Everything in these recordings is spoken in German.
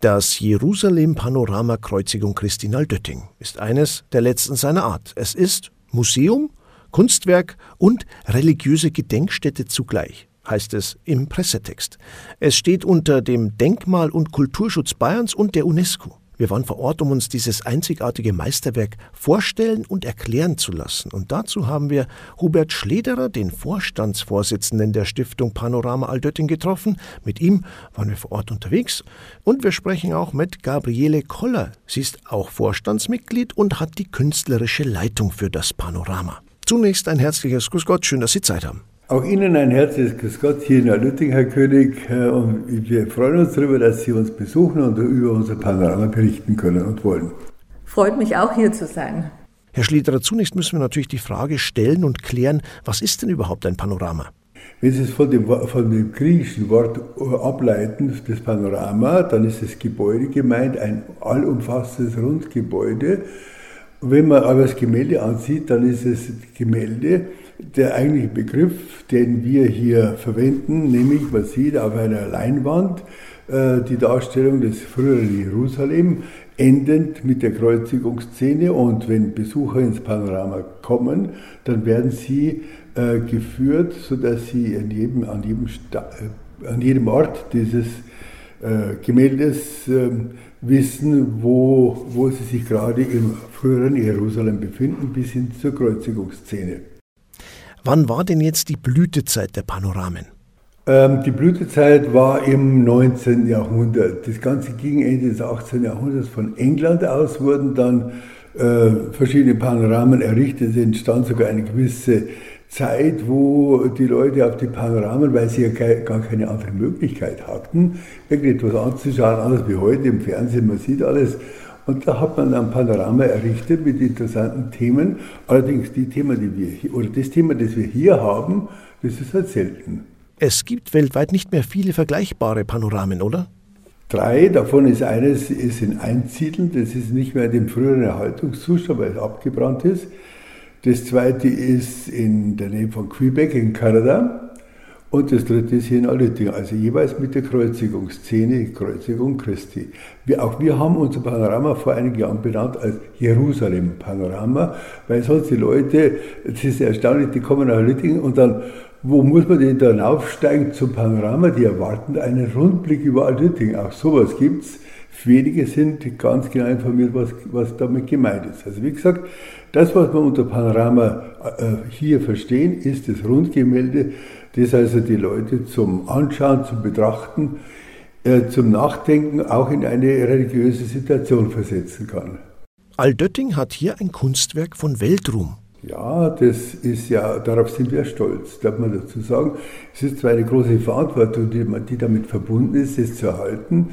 Das Jerusalem-Panorama Kreuzigung Christinal Dötting ist eines der letzten seiner Art. Es ist Museum, Kunstwerk und religiöse Gedenkstätte zugleich, heißt es im Pressetext. Es steht unter dem Denkmal- und Kulturschutz Bayerns und der UNESCO. Wir waren vor Ort, um uns dieses einzigartige Meisterwerk vorstellen und erklären zu lassen. Und dazu haben wir Hubert Schlederer, den Vorstandsvorsitzenden der Stiftung Panorama Aldötting, getroffen. Mit ihm waren wir vor Ort unterwegs. Und wir sprechen auch mit Gabriele Koller. Sie ist auch Vorstandsmitglied und hat die künstlerische Leitung für das Panorama. Zunächst ein herzliches Grüß Gott, schön, dass Sie Zeit haben. Auch Ihnen ein herzliches Grüß Gott hier in Alütting, Herr König. Und wir freuen uns darüber, dass Sie uns besuchen und über unser Panorama berichten können und wollen. Freut mich auch hier zu sein. Herr Schlederer, zunächst müssen wir natürlich die Frage stellen und klären, was ist denn überhaupt ein Panorama? Wenn Sie es von dem, von dem griechischen Wort ableiten, das Panorama, dann ist das Gebäude gemeint, ein allumfassendes Rundgebäude. Wenn man aber das Gemälde ansieht, dann ist es Gemälde, der eigentliche Begriff, den wir hier verwenden, nämlich man sieht auf einer Leinwand äh, die Darstellung des früheren Jerusalem, endend mit der Kreuzigungsszene. Und wenn Besucher ins Panorama kommen, dann werden sie äh, geführt, sodass sie an jedem, an jedem, äh, an jedem Ort dieses Gemäldes ähm, wissen, wo, wo sie sich gerade im früheren Jerusalem befinden, bis hin zur Kreuzigungsszene. Wann war denn jetzt die Blütezeit der Panoramen? Ähm, die Blütezeit war im 19. Jahrhundert. Das Ganze ging Ende des 18. Jahrhunderts von England aus, wurden dann äh, verschiedene Panoramen errichtet. Es entstand sogar eine gewisse Zeit, wo die Leute auf die Panoramen, weil sie ja gar keine andere Möglichkeit hatten, irgendetwas anzuschauen, anders wie heute im Fernsehen, man sieht alles, und da hat man ein Panorama errichtet mit interessanten Themen. Allerdings die Themen, die wir hier, oder das Thema, das wir hier haben, das ist halt selten. Es gibt weltweit nicht mehr viele vergleichbare Panoramen, oder? Drei, davon ist eines ist in Einsiedeln, das ist nicht mehr in dem früheren Erhaltungszustand, weil es abgebrannt ist. Das zweite ist in der Nähe von Quebec in Kanada. Und das dritte ist hier in Alütting, also jeweils mit der Kreuzigungsszene, Kreuzigung Christi. Wir, auch wir haben unser Panorama vor einigen Jahren benannt als Jerusalem-Panorama, weil sonst die Leute, das ist erstaunlich, die kommen nach Alütting und dann, wo muss man denn dann aufsteigen zum Panorama? Die erwarten einen Rundblick über Alütting. Auch sowas gibt's. Wenige sind ganz genau informiert, was, was damit gemeint ist. Also wie gesagt, das, was wir unter Panorama äh, hier verstehen, ist das Rundgemälde, das also die Leute zum Anschauen, zum Betrachten, äh, zum Nachdenken auch in eine religiöse Situation versetzen kann. Aldötting hat hier ein Kunstwerk von Weltruhm. Ja, das ist ja, darauf sind wir stolz, darf man dazu sagen. Es ist zwar eine große Verantwortung, die, die damit verbunden ist, es zu erhalten,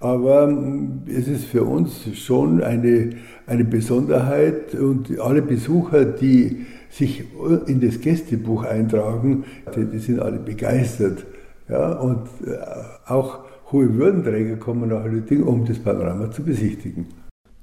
aber ähm, es ist für uns schon eine, eine Besonderheit und alle Besucher, die sich in das Gästebuch eintragen, die, sind alle begeistert. Ja, und äh, auch hohe Würdenträger kommen nach Lütting, um das Panorama zu besichtigen.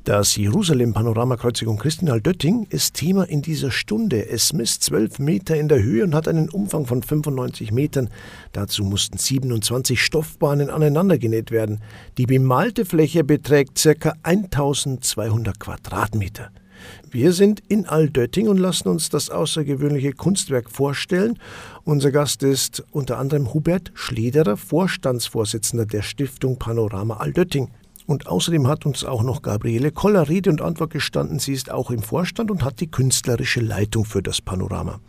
Das Jerusalem-Panoramakreuzigung Christinal Dötting ist Thema in dieser Stunde. Es misst 12 Meter in der Höhe und hat einen Umfang von 95 Metern. Dazu mussten 27 Stoffbahnen aneinandergenäht werden. Die bemalte Fläche beträgt ca. 1200 Quadratmeter. Wir sind in Aldötting und lassen uns das außergewöhnliche Kunstwerk vorstellen. Unser Gast ist unter anderem Hubert Schlederer, Vorstandsvorsitzender der Stiftung Panorama Aldötting. Und außerdem hat uns auch noch Gabriele Koller Rede und Antwort gestanden. Sie ist auch im Vorstand und hat die künstlerische Leitung für das Panorama.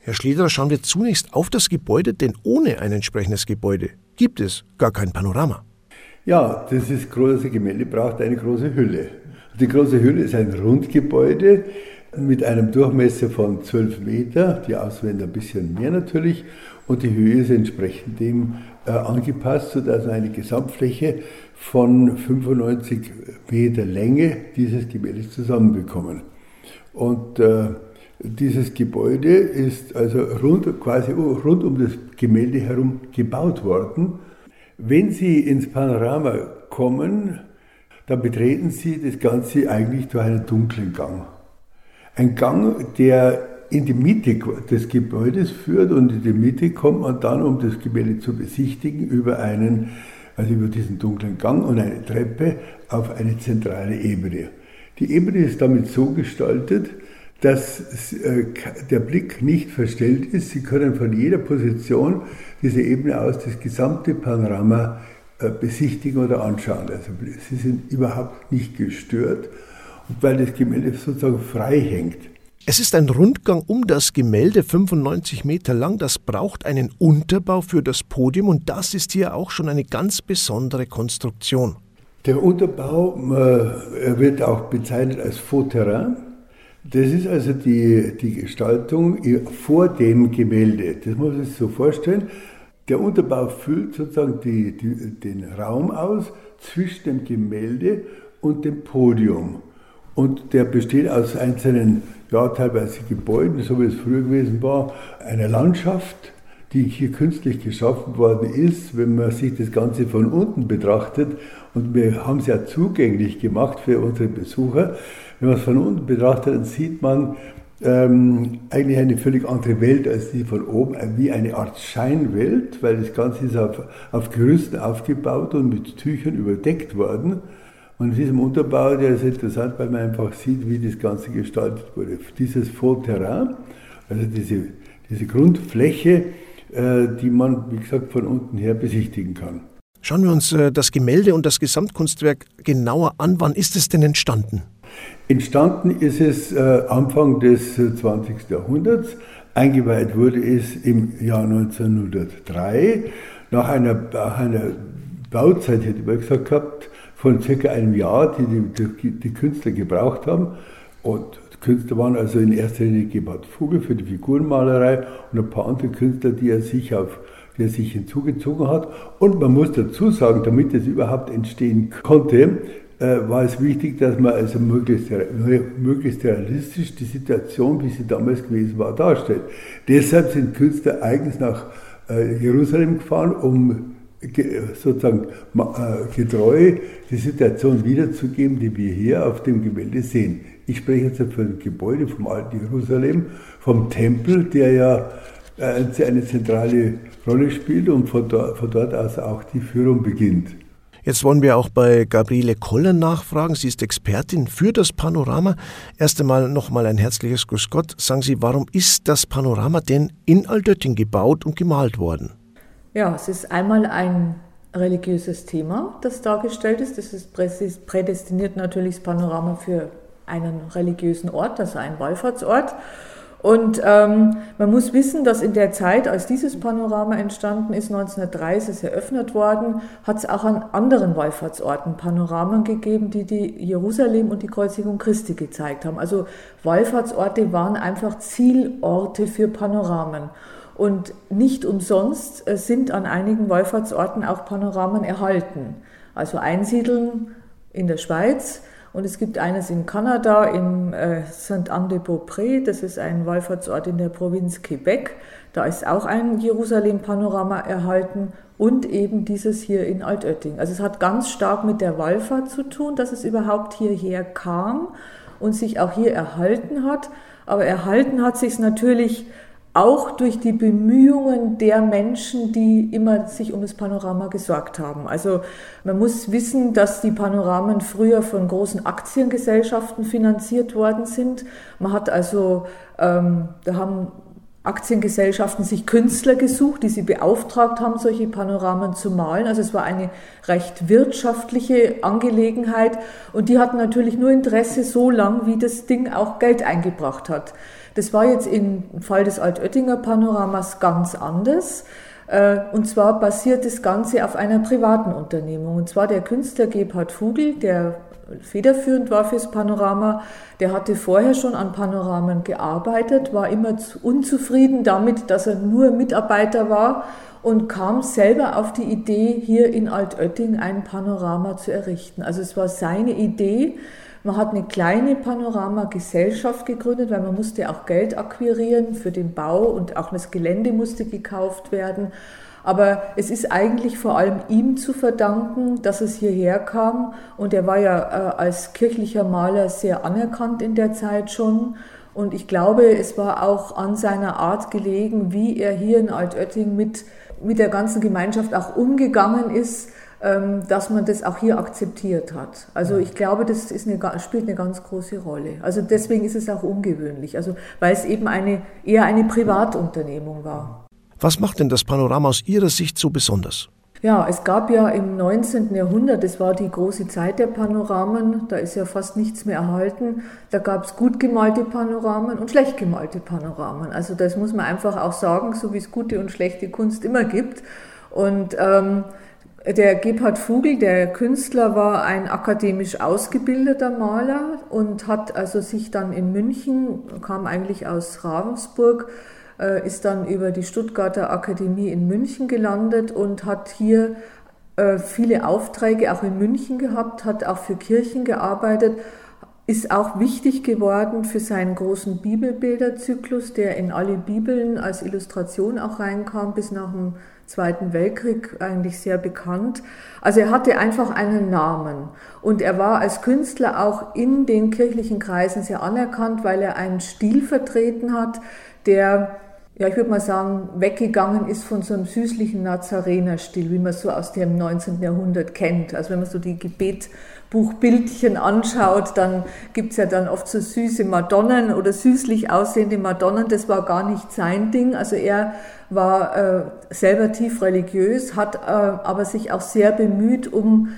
Herr Schlederer, schauen wir zunächst auf das Gebäude, denn ohne ein entsprechendes Gebäude gibt es gar kein Panorama. Ja, das ist große Gemälde braucht eine große Hülle. Die große Hülle ist ein Rundgebäude mit einem Durchmesser von 12 Meter, die Auswände ein bisschen mehr natürlich, und die Höhe ist entsprechend dem äh, angepasst, sodass eine Gesamtfläche von 95 Meter Länge dieses Gemäldes zusammenbekommen. Und äh, dieses Gebäude ist also rund, quasi rund um das Gemälde herum gebaut worden. Wenn Sie ins Panorama kommen, dann betreten Sie das Ganze eigentlich durch einen dunklen Gang. Ein Gang, der in die Mitte des Gebäudes führt und in die Mitte kommt man dann, um das Gemälde zu besichtigen, über einen also über diesen dunklen Gang und eine Treppe auf eine zentrale Ebene. Die Ebene ist damit so gestaltet, dass äh, der Blick nicht verstellt ist. Sie können von jeder Position dieser Ebene aus das gesamte Panorama äh, besichtigen oder anschauen. Also sie sind überhaupt nicht gestört, weil das Gemälde sozusagen frei hängt. Es ist ein Rundgang um das Gemälde, 95 Meter lang. Das braucht einen Unterbau für das Podium und das ist hier auch schon eine ganz besondere Konstruktion. Der Unterbau äh, wird auch bezeichnet als Fauterrain. Das ist also die, die Gestaltung vor dem Gemälde. Das muss man sich so vorstellen. Der Unterbau füllt sozusagen die, die, den Raum aus zwischen dem Gemälde und dem Podium. Und der besteht aus einzelnen, ja, teilweise Gebäuden, so wie es früher gewesen war, einer Landschaft, die hier künstlich geschaffen worden ist, wenn man sich das Ganze von unten betrachtet. Und wir haben es ja zugänglich gemacht für unsere Besucher. Wenn man es von unten betrachtet, dann sieht man ähm, eigentlich eine völlig andere Welt als die von oben, wie eine Art Scheinwelt, weil das Ganze ist auf, auf Gerüsten aufgebaut und mit Tüchern überdeckt worden. Und in diesem Unterbau, der ist interessant, weil man einfach sieht, wie das Ganze gestaltet wurde. Dieses Faux-Terrain, also diese, diese Grundfläche, äh, die man, wie gesagt, von unten her besichtigen kann. Schauen wir uns äh, das Gemälde und das Gesamtkunstwerk genauer an. Wann ist es denn entstanden? Entstanden ist es äh, Anfang des 20. Jahrhunderts. Eingeweiht wurde es im Jahr 1903 nach einer, nach einer Bauzeit, hätte man gesagt gehabt, von circa einem Jahr, die die, die Künstler gebraucht haben. Und Künstler waren also in erster Linie Gebhard Vogel für die Figurenmalerei und ein paar andere Künstler, die er sich auf die er sich hinzugezogen hat. Und man muss dazu sagen, damit es überhaupt entstehen konnte, äh, war es wichtig, dass man also möglichst, möglichst realistisch die Situation, wie sie damals gewesen war, darstellt. Deshalb sind Künstler eigens nach äh, Jerusalem gefahren, um sozusagen äh, getreu die Situation wiederzugeben, die wir hier auf dem Gemälde sehen. Ich spreche jetzt von dem Gebäude vom alten Jerusalem, vom Tempel, der ja äh, eine zentrale Rolle spielt und von dort, von dort aus auch die Führung beginnt. Jetzt wollen wir auch bei Gabriele Koller nachfragen. Sie ist Expertin für das Panorama. Erst einmal nochmal ein herzliches Grüß Gott. Sagen Sie, warum ist das Panorama denn in Altötting gebaut und gemalt worden? Ja, es ist einmal ein religiöses Thema, das dargestellt ist. Das ist prädestiniert natürlich das Panorama für einen religiösen Ort, also einen Wallfahrtsort. Und ähm, man muss wissen, dass in der Zeit, als dieses Panorama entstanden ist, 1903 ist es eröffnet worden, hat es auch an anderen Wallfahrtsorten Panoramen gegeben, die die Jerusalem und die Kreuzigung Christi gezeigt haben. Also Wallfahrtsorte waren einfach Zielorte für Panoramen. Und nicht umsonst äh, sind an einigen Wallfahrtsorten auch Panoramen erhalten. Also Einsiedeln in der Schweiz. Und es gibt eines in Kanada, in äh, Saint-Anne-de-Beaupré. Das ist ein Wallfahrtsort in der Provinz Quebec. Da ist auch ein Jerusalem-Panorama erhalten und eben dieses hier in Altötting. Also es hat ganz stark mit der Wallfahrt zu tun, dass es überhaupt hierher kam und sich auch hier erhalten hat. Aber erhalten hat sich es natürlich auch durch die Bemühungen der Menschen, die immer sich um das Panorama gesorgt haben. Also man muss wissen, dass die Panoramen früher von großen Aktiengesellschaften finanziert worden sind. Man hat also, ähm, da haben Aktiengesellschaften sich Künstler gesucht, die sie beauftragt haben, solche Panoramen zu malen. Also es war eine recht wirtschaftliche Angelegenheit und die hatten natürlich nur Interesse so lang, wie das Ding auch Geld eingebracht hat. Das war jetzt im Fall des Altöttinger Panoramas ganz anders. Äh, und zwar basiert das Ganze auf einer privaten Unternehmung. Und zwar der Künstler Gebhard Vogel, der federführend war fürs Panorama, der hatte vorher schon an Panoramen gearbeitet, war immer unzufrieden damit, dass er nur Mitarbeiter war und kam selber auf die Idee, hier in Altötting ein Panorama zu errichten. Also es war seine Idee, man hat eine kleine Panorama-Gesellschaft gegründet, weil man musste auch Geld akquirieren für den Bau und auch das Gelände musste gekauft werden. Aber es ist eigentlich vor allem ihm zu verdanken, dass es hierher kam. Und er war ja äh, als kirchlicher Maler sehr anerkannt in der Zeit schon. Und ich glaube, es war auch an seiner Art gelegen, wie er hier in Altötting mit, mit der ganzen Gemeinschaft auch umgegangen ist dass man das auch hier akzeptiert hat. Also ich glaube, das eine, spielt eine ganz große Rolle. Also deswegen ist es auch ungewöhnlich, also weil es eben eine, eher eine Privatunternehmung war. Was macht denn das Panorama aus Ihrer Sicht so besonders? Ja, es gab ja im 19. Jahrhundert, das war die große Zeit der Panoramen, da ist ja fast nichts mehr erhalten. Da gab es gut gemalte Panoramen und schlecht gemalte Panoramen. Also das muss man einfach auch sagen, so wie es gute und schlechte Kunst immer gibt. Und ähm, der Gebhard Vogel, der Künstler, war ein akademisch ausgebildeter Maler und hat also sich dann in München, kam eigentlich aus Ravensburg, äh, ist dann über die Stuttgarter Akademie in München gelandet und hat hier äh, viele Aufträge auch in München gehabt, hat auch für Kirchen gearbeitet, ist auch wichtig geworden für seinen großen Bibelbilderzyklus, der in alle Bibeln als Illustration auch reinkam bis nach dem Zweiten Weltkrieg eigentlich sehr bekannt. Also er hatte einfach einen Namen und er war als Künstler auch in den kirchlichen Kreisen sehr anerkannt, weil er einen Stil vertreten hat, der ja, ich würde mal sagen, weggegangen ist von so einem süßlichen Nazarenerstil, wie man so aus dem 19. Jahrhundert kennt. Also wenn man so die Gebetbuchbildchen anschaut, dann gibt's ja dann oft so süße Madonnen oder süßlich aussehende Madonnen. Das war gar nicht sein Ding. Also er war äh, selber tief religiös, hat äh, aber sich auch sehr bemüht, um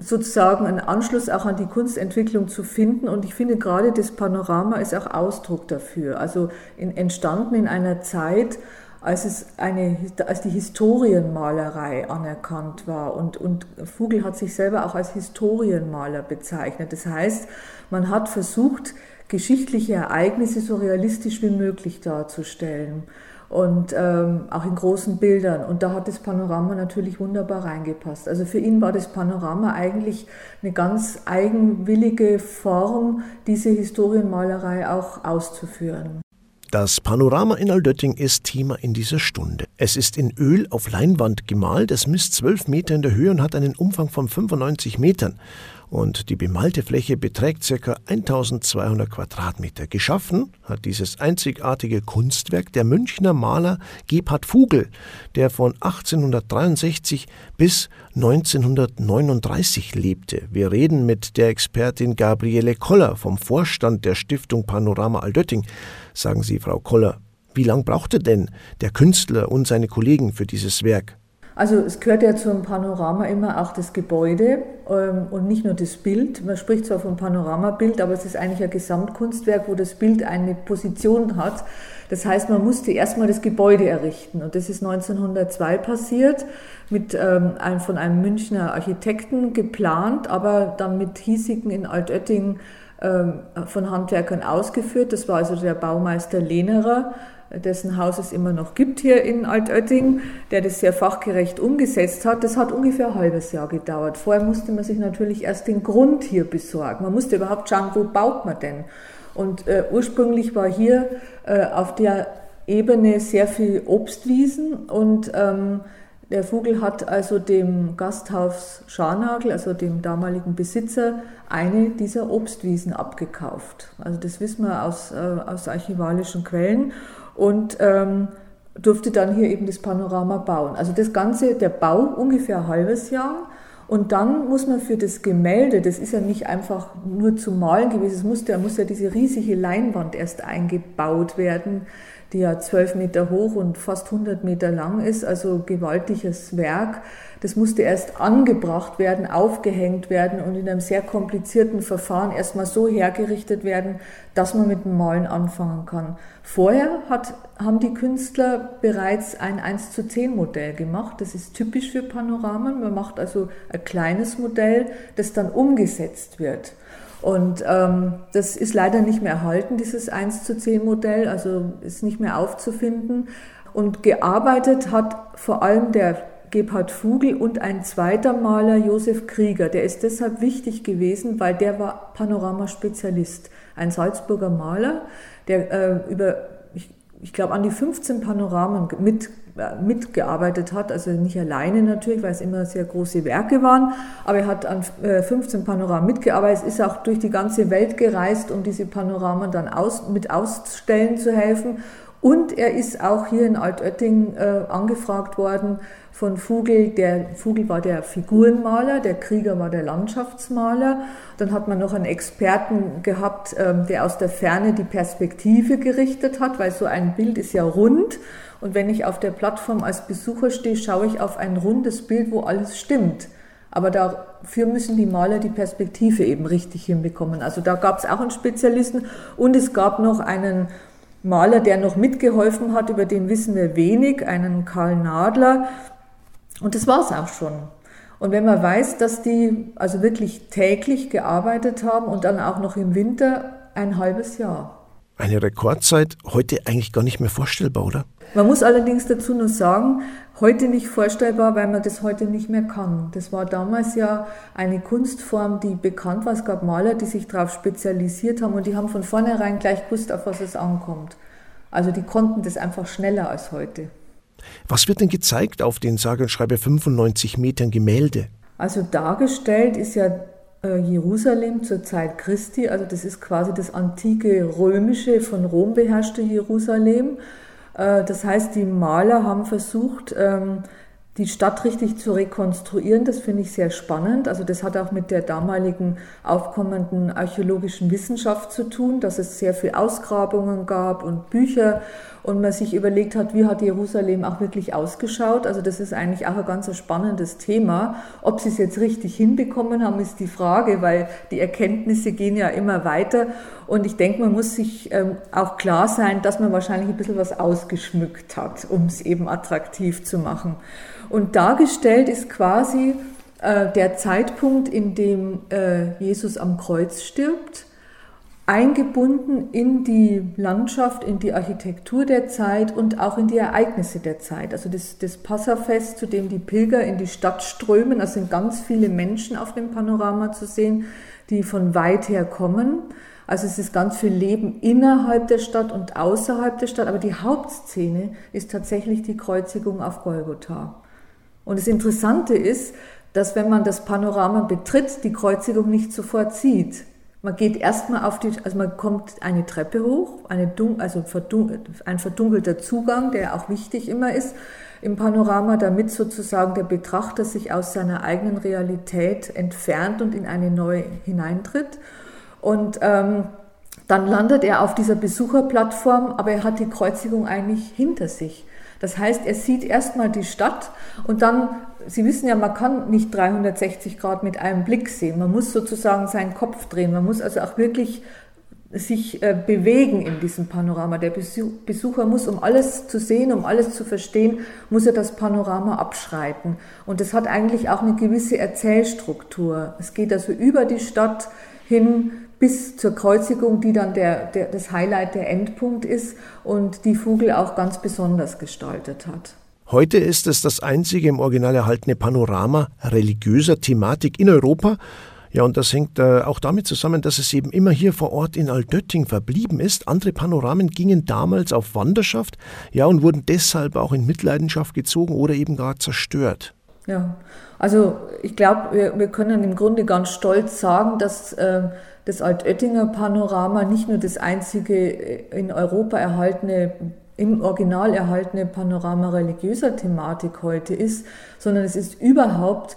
sozusagen einen Anschluss auch an die Kunstentwicklung zu finden. Und ich finde gerade das Panorama ist auch Ausdruck dafür. Also in, entstanden in einer Zeit, als, es eine, als die Historienmalerei anerkannt war. Und, und Vogel hat sich selber auch als Historienmaler bezeichnet. Das heißt, man hat versucht, geschichtliche Ereignisse so realistisch wie möglich darzustellen und ähm, auch in großen Bildern. Und da hat das Panorama natürlich wunderbar reingepasst. Also für ihn war das Panorama eigentlich eine ganz eigenwillige Form, diese Historienmalerei auch auszuführen. Das Panorama in Altötting ist Thema in dieser Stunde. Es ist in Öl auf Leinwand gemalt, es misst 12 Meter in der Höhe und hat einen Umfang von 95 Metern und die bemalte Fläche beträgt ca. 1200 Quadratmeter. Geschaffen hat dieses einzigartige Kunstwerk der Münchner Maler Gebhard Vogel, der von 1863 bis 1939 lebte. Wir reden mit der Expertin Gabriele Koller vom Vorstand der Stiftung Panorama Altötting. Sagen Sie, Frau Koller, wie lange brauchte denn der Künstler und seine Kollegen für dieses Werk? Also es gehört ja zum Panorama immer auch das Gebäude ähm, und nicht nur das Bild. Man spricht zwar vom Panoramabild, aber es ist eigentlich ein Gesamtkunstwerk, wo das Bild eine Position hat. Das heißt, man musste erstmal das Gebäude errichten und das ist 1902 passiert, mit, ähm, einem, von einem Münchner Architekten geplant, aber dann mit hiesigen in Altötting ähm, von Handwerkern ausgeführt. Das war also der Baumeister Lehnerer dessen Haus es immer noch gibt hier in Altötting, der das sehr fachgerecht umgesetzt hat. Das hat ungefähr ein halbes Jahr gedauert. Vorher musste man sich natürlich erst den Grund hier besorgen. Man musste überhaupt schauen, wo baut man denn? Und äh, ursprünglich war hier äh, auf der Ebene sehr viel Obstwiesen und ähm, der Vogel hat also dem Gasthaus Scharnagel, also dem damaligen Besitzer, eine dieser Obstwiesen abgekauft. Also das wissen wir aus, äh, aus archivalischen Quellen und ähm, durfte dann hier eben das Panorama bauen. Also das Ganze, der Bau ungefähr ein halbes Jahr. Und dann muss man für das Gemälde, das ist ja nicht einfach nur zu malen gewesen, es musste, muss ja diese riesige Leinwand erst eingebaut werden, die ja zwölf Meter hoch und fast 100 Meter lang ist, also gewaltiges Werk. Das musste erst angebracht werden, aufgehängt werden und in einem sehr komplizierten Verfahren erstmal so hergerichtet werden, dass man mit dem Malen anfangen kann. Vorher hat, haben die Künstler bereits ein 1 zu 10 Modell gemacht. Das ist typisch für Panoramen. Man macht also ein kleines Modell, das dann umgesetzt wird. Und ähm, das ist leider nicht mehr erhalten, dieses 1 zu 10 Modell, also ist nicht mehr aufzufinden. Und gearbeitet hat vor allem der Gebhard Vogel und ein zweiter Maler, Josef Krieger. Der ist deshalb wichtig gewesen, weil der war Panoramaspezialist, ein Salzburger Maler, der äh, über, ich, ich glaube, an die 15 Panoramen mit mitgearbeitet hat, also nicht alleine natürlich, weil es immer sehr große Werke waren, aber er hat an 15 äh, Panoramen mitgearbeitet, ist auch durch die ganze Welt gereist, um diese Panoramen dann aus, mit ausstellen zu helfen Und er ist auch hier in Altötting äh, angefragt worden von Vogel. Der Vogel war der Figurenmaler, der Krieger war der Landschaftsmaler. Dann hat man noch einen Experten gehabt, ähm, der aus der Ferne die Perspektive gerichtet hat, weil so ein Bild ist ja rund. Und wenn ich auf der Plattform als Besucher stehe, schaue ich auf ein rundes Bild, wo alles stimmt. Aber dafür müssen die Maler die Perspektive eben richtig hinbekommen. Also da gab es auch einen Spezialisten und es gab noch einen Maler, der noch mitgeholfen hat, über den wissen wir wenig, einen Karl Nadler. Und das war es auch schon. Und wenn man weiß, dass die also wirklich täglich gearbeitet haben und dann auch noch im Winter ein halbes Jahr. Eine Rekordzeit heute eigentlich gar nicht mehr vorstellbar, oder? Man muss allerdings dazu nur sagen, heute nicht vorstellbar, weil man das heute nicht mehr kann. Das war damals ja eine Kunstform, die bekannt war. Es gab Maler, die sich darauf spezialisiert haben und die haben von vornherein gleich gewusst, auf was es ankommt. Also die konnten das einfach schneller als heute. Was wird denn gezeigt auf den sage und schreibe 95 Metern Gemälde? Also dargestellt ist ja äh, Jerusalem zur Zeit Christi, also das ist quasi das antike römische, von Rom beherrschte Jerusalem. Äh, das heißt, die Maler haben versucht, ähm, die Stadt richtig zu rekonstruieren. Das finde ich sehr spannend. Also das hat auch mit der damaligen aufkommenden archäologischen Wissenschaft zu tun, dass es sehr viel Ausgrabungen gab und Bücher und man sich überlegt hat, wie hat Jerusalem auch wirklich ausgeschaut. Also das ist eigentlich auch ein ganz spannendes Thema. Ob sie es jetzt richtig hinbekommen haben, ist die Frage, weil die Erkenntnisse gehen ja immer weiter. Und ich denke, man muss sich ähm, auch klar sein, dass man wahrscheinlich ein bisschen was ausgeschmückt hat, um es eben attraktiv zu machen. Und dargestellt ist quasi äh, der Zeitpunkt, in dem äh, Jesus am Kreuz stirbt eingebunden in die Landschaft, in die Architektur der Zeit und auch in die Ereignisse der Zeit. Also das, das Passafest, zu dem die Pilger in die Stadt strömen, es sind ganz viele Menschen auf dem Panorama zu sehen, die von weit her kommen. Also es ist ganz viel Leben innerhalb der Stadt und außerhalb der Stadt, aber die Hauptszene ist tatsächlich die Kreuzigung auf Golgotha. Und das Interessante ist, dass wenn man das Panorama betritt, die Kreuzigung nicht sofort sieht. Man geht erstmal auf die, also man kommt eine Treppe hoch, eine also ein verdunkelter Zugang, der auch wichtig immer ist im Panorama, damit sozusagen der Betrachter sich aus seiner eigenen Realität entfernt und in eine neue hineintritt. Und ähm, dann landet er auf dieser Besucherplattform, aber er hat die Kreuzigung eigentlich hinter sich. Das heißt, er sieht erstmal die Stadt und dann, Sie wissen ja, man kann nicht 360 Grad mit einem Blick sehen. Man muss sozusagen seinen Kopf drehen. Man muss also auch wirklich sich äh, bewegen in diesem Panorama. Der Besucher muss, um alles zu sehen, um alles zu verstehen, muss er das Panorama abschreiten. Und das hat eigentlich auch eine gewisse Erzählstruktur. Es geht also über die Stadt hin bis zur Kreuzigung, die dann der, der, das Highlight, der Endpunkt ist und die Vogel auch ganz besonders gestaltet hat. Heute ist es das einzige im Original erhaltene Panorama religiöser Thematik in Europa. Ja, und das hängt äh, auch damit zusammen, dass es eben immer hier vor Ort in Altötting verblieben ist. Andere Panoramen gingen damals auf Wanderschaft, ja, und wurden deshalb auch in Mitleidenschaft gezogen oder eben gar zerstört. Ja, also ich glaube, wir, wir, können im Grunde ganz stolz sagen, dass äh, das Altöttinger Panorama nicht nur das einzige äh, in Europa erhaltene, im Original erhaltene Panorama religiöser Thematik heute ist, sondern es ist überhaupt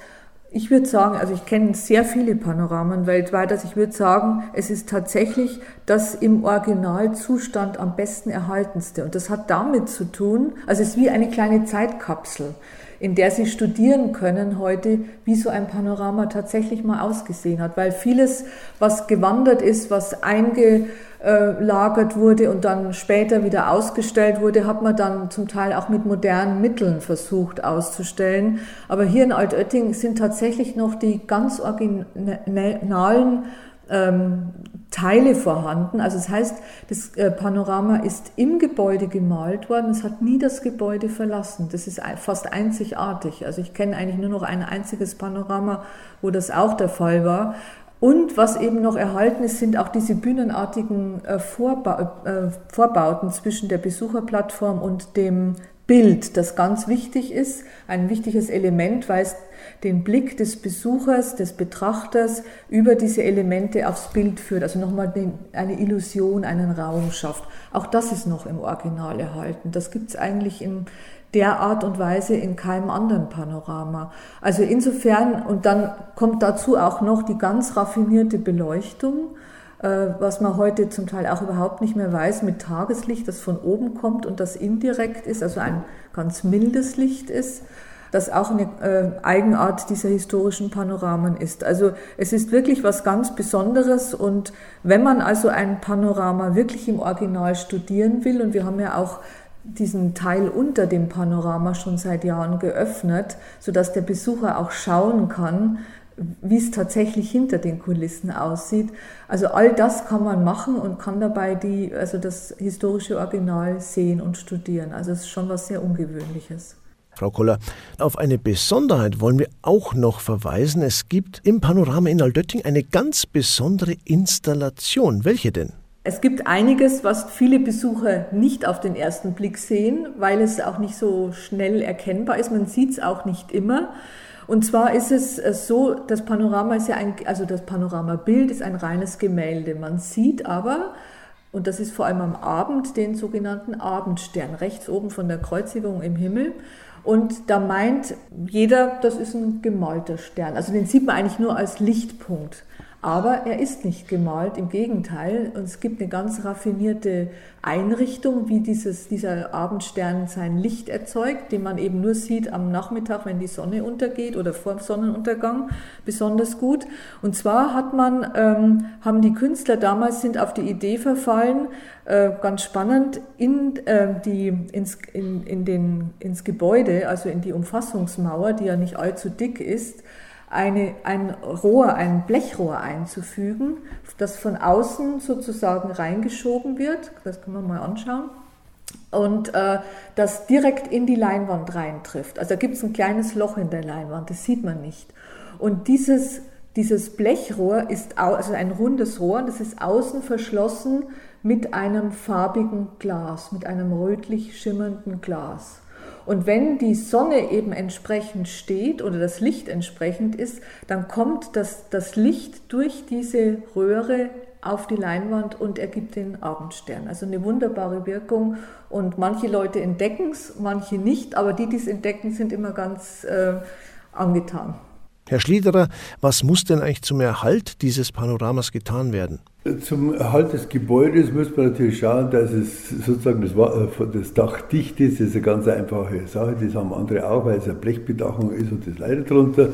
ich würde sagen, also ich kenne sehr viele Panoramen weltweit, also ich würde sagen, es ist tatsächlich das im Originalzustand am besten erhaltenste. Und das hat damit zu tun, also es ist wie eine kleine Zeitkapsel in der sie studieren können heute, wie so ein Panorama tatsächlich mal ausgesehen hat. Weil vieles, was gewandert ist, was eingelagert wurde und dann später wieder ausgestellt wurde, hat man dann zum Teil auch mit modernen Mitteln versucht auszustellen. Aber hier in Altötting sind tatsächlich noch die ganz originalen ähm, Teile vorhanden. Also das heißt, das äh, Panorama ist im Gebäude gemalt worden, es hat nie das Gebäude verlassen. Das ist fast einzigartig. Also ich kenne eigentlich nur noch ein einziges Panorama, wo das auch der Fall war. Und was eben noch erhalten ist, sind auch diese bühnenartigen äh, äh, Vorbauten zwischen der Besucherplattform und dem Bild, das ganz wichtig ist, ein wichtiges Element, weil es den Blick des Besuchers, des Betrachters über diese Elemente aufs Bild führt, also nochmal eine Illusion, einen Raum schafft. Auch das ist noch im Original erhalten. Das gibt es eigentlich in der Art und Weise in keinem anderen Panorama. Also insofern, und dann kommt dazu auch noch die ganz raffinierte Beleuchtung, äh, was man heute zum Teil auch überhaupt nicht mehr weiß, mit Tageslicht, das von oben kommt und das indirekt ist, also ein ganz mildes Licht ist das auch eine äh, Eigenart dieser historischen Panoramen ist. Also es ist wirklich was ganz Besonderes und wenn man also ein Panorama wirklich im Original studieren will, und wir haben ja auch diesen Teil unter dem Panorama schon seit Jahren geöffnet, sodass der Besucher auch schauen kann, wie es tatsächlich hinter den Kulissen aussieht. Also all das kann man machen und kann dabei die, also das historische Original sehen und studieren. Also es ist schon was sehr Ungewöhnliches. Frau Koller, auf eine Besonderheit wollen wir auch noch verweisen. Es gibt im Panorama in Altötting eine ganz besondere Installation. Welche denn? Es gibt einiges, was viele Besucher nicht auf den ersten Blick sehen, weil es auch nicht so schnell erkennbar ist. Man sieht es auch nicht immer. Und zwar ist es äh, so, das Panorama ist ja ein, also das Panoramabild ist ein reines Gemälde. Man sieht aber, und das ist vor allem am Abend, den sogenannten Abendstern, rechts oben von der Kreuzigung im Himmel. Und da meint jeder, das ist ein gemalter Stern. Also den sieht man eigentlich nur als Lichtpunkt. Aber er ist nicht gemalt, im Gegenteil. Und es gibt eine ganz raffinierte Einrichtung, wie dieses, dieser Abendstern sein Licht erzeugt, den man eben nur sieht am Nachmittag, wenn die Sonne untergeht oder vor dem Sonnenuntergang, besonders gut. Und zwar hat man, ähm, haben die Künstler damals sind auf die Idee verfallen, äh, ganz spannend, in, äh, die, ins, in, in den, ins Gebäude, also in die Umfassungsmauer, die ja nicht allzu dick ist, eine, ein Rohr, ein Blechrohr einzufügen, das von außen sozusagen reingeschoben wird. Das können wir mal anschauen. Und äh, das direkt in die Leinwand reintrifft. Also da gibt es ein kleines Loch in der Leinwand, das sieht man nicht. Und dieses, dieses Blechrohr ist also ein rundes Rohr, das ist außen verschlossen mit einem farbigen Glas, mit einem rötlich schimmernden Glas. Und wenn die Sonne eben entsprechend steht oder das Licht entsprechend ist, dann kommt das, das Licht durch diese Röhre auf die Leinwand und ergibt den Abendstern. Also eine wunderbare Wirkung. Und manche Leute entdecken es, manche nicht, aber die, die es entdecken, sind immer ganz äh, angetan. Herr Schliederer, was muss denn eigentlich zum Erhalt dieses Panoramas getan werden? Zum Erhalt des Gebäudes muss man natürlich schauen, dass es sozusagen das, äh, das Dach dicht ist. Das ist eine ganz einfache Sache. Das haben andere auch, weil es eine Blechbedachung ist und das leidet darunter.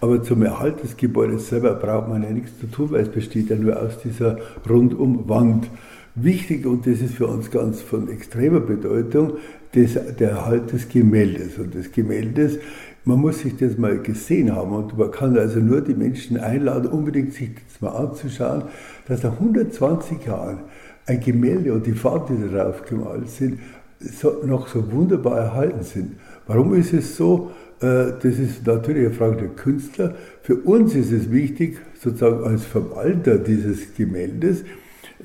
Aber zum Erhalt des Gebäudes selber braucht man ja nichts zu tun, weil es besteht ja nur aus dieser Rundumwand. Wichtig, und das ist für uns ganz von extremer Bedeutung, das, der Erhalt des Gemäldes. Und des Gemäldes man muss sich das mal gesehen haben und man kann also nur die Menschen einladen, unbedingt sich das mal anzuschauen, dass nach 120 Jahren ein Gemälde und die Farben, die darauf gemalt sind, so, noch so wunderbar erhalten sind. Warum ist es so? Äh, das ist natürlich eine Frage der Künstler. Für uns ist es wichtig, sozusagen als Verwalter dieses Gemäldes,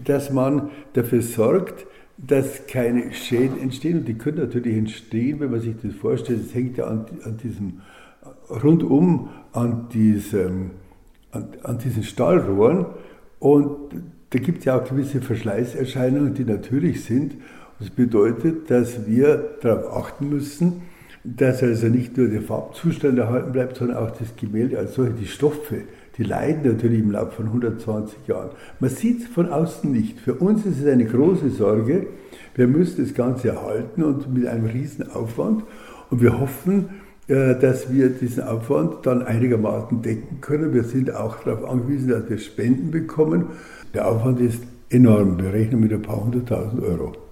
dass man dafür sorgt, dass keine Schäden entstehen. Und die können natürlich entstehen, wenn man sich das vorstellt. Es hängt ja an, an diesem, rundum an, diesem, an, an diesen Stahlrohren. Und da gibt es ja auch gewisse Verschleißerscheinungen, die natürlich sind. Das bedeutet, dass wir darauf achten müssen, dass also nicht nur der Farbzustand erhalten bleibt, sondern auch das Gemälde als solche, die Stoffe, die leiden natürlich im Laufe von 120 Jahren. Man sieht es von außen nicht. Für uns ist es eine große Sorge. Wir müssen das Ganze erhalten und mit einem riesen Aufwand. Und wir hoffen, äh, dass wir diesen Aufwand dann einigermaßen decken können. Wir sind auch darauf angewiesen, dass wir Spenden bekommen. Der Aufwand ist enorm. Wir rechnen mit ein paar hunderttausend Euro.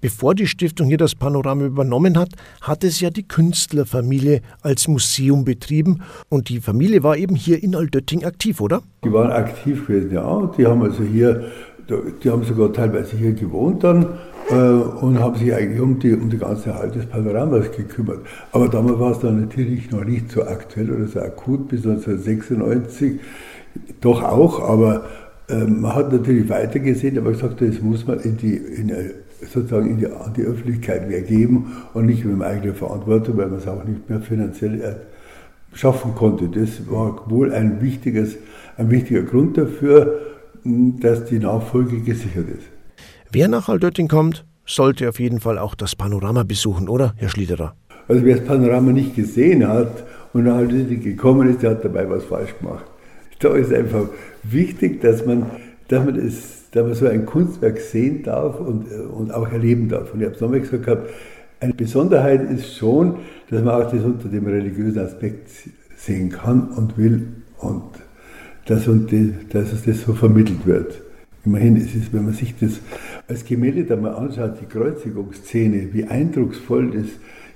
Bevor die Stiftung hier das Panorama übernommen hat, hat es ja die Künstlerfamilie als Museum betrieben. Und die Familie war eben hier in Altötting aktiv, oder? Die waren aktiv gewesen, ja. Die haben also hier, die haben sogar teilweise hier gewohnt dann äh, und haben sich eigentlich um die, um die ganze Erhalt des Panoramas gekümmert. Aber damals war es dann natürlich noch nicht so aktuell oder so akut bis 1996. Doch auch, aber äh, man hat natürlich weitergesehen, aber gesagt, das muss man in die, in sozusagen in die, an die Öffentlichkeit mehr geben und nicht mit eigener Verantwortung, weil man es auch nicht mehr finanziell schaffen konnte. Das war wohl ein, wichtiges, ein wichtiger Grund dafür, dass die Nachfolge gesichert ist. Wer nach Altötting kommt, sollte auf jeden Fall auch das Panorama besuchen, oder, Herr Schliederer? Also wer das Panorama nicht gesehen hat und nach Altötting gekommen ist, der hat dabei was falsch gemacht. Da ist einfach wichtig, dass man, dass man, das, dass man so ein Kunstwerk sehen darf und, und auch erleben darf. Und ich habe es nochmal gesagt gehabt, eine Besonderheit ist schon, dass man auch das unter dem religiösen Aspekt sehen kann und will und dass, und die, dass es das so vermittelt wird. Immerhin ist es, wenn man sich das als Gemälde da mal anschaut, die Kreuzigungsszene, wie eindrucksvoll das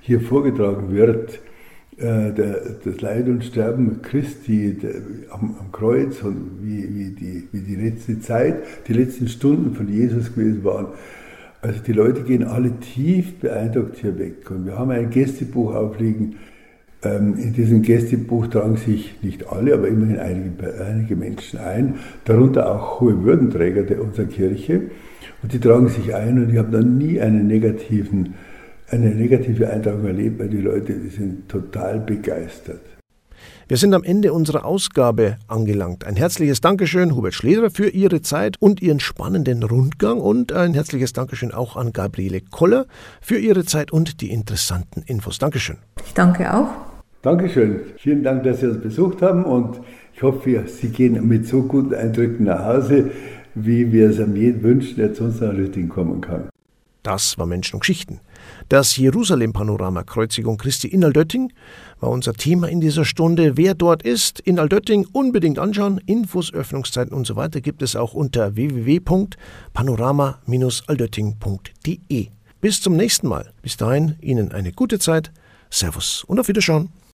hier vorgetragen wird, äh, der, das Leid und Sterben Christi der, am, am, Kreuz und wie, wie, die, wie die letzte Zeit, die letzten Stunden von Jesus gewesen waren. Also die Leute gehen alle tief beeindruckt hier weg. Und wir haben ein Gästebuch aufliegen. Ähm, in diesem Gästebuch tragen sich nicht alle, aber immerhin einige, einige Menschen ein, darunter auch hohe Würdenträger der unserer Kirche. Und die tragen sich ein und ich habe dann nie einen negativen, eine negative Eintragung erlebt, weil die Leute die sind total begeistert. Wir sind am Ende unserer Ausgabe angelangt. Ein herzliches Dankeschön, Hubert Schlederer, für Ihre Zeit und Ihren spannenden Rundgang und ein herzliches Dankeschön auch an Gabriele Koller für Ihre Zeit und die interessanten Infos. Dankeschön. Ich danke auch. Dankeschön. Vielen Dank, dass Sie uns besucht haben und ich hoffe, Sie gehen mit so guten Eindrücken nach Hause, wie wir es am jeden wünschen, der zu uns nach Lüttingen kommen kann. Das war Menschen und Geschichten. Das Jerusalem-Panorama Kreuzigung Christi in Aldötting war unser Thema in dieser Stunde. Wer dort ist, in Aldötting unbedingt anschauen. Infos, Öffnungszeiten und so weiter gibt es auch unter www.panorama-aldötting.de. Bis zum nächsten Mal. Bis dahin Ihnen eine gute Zeit. Servus und auf Wiederschauen.